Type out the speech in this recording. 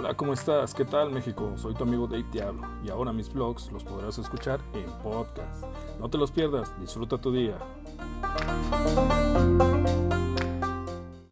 Hola, ¿cómo estás? ¿Qué tal México? Soy tu amigo Dave Diablo y ahora mis vlogs los podrás escuchar en podcast. No te los pierdas, disfruta tu día.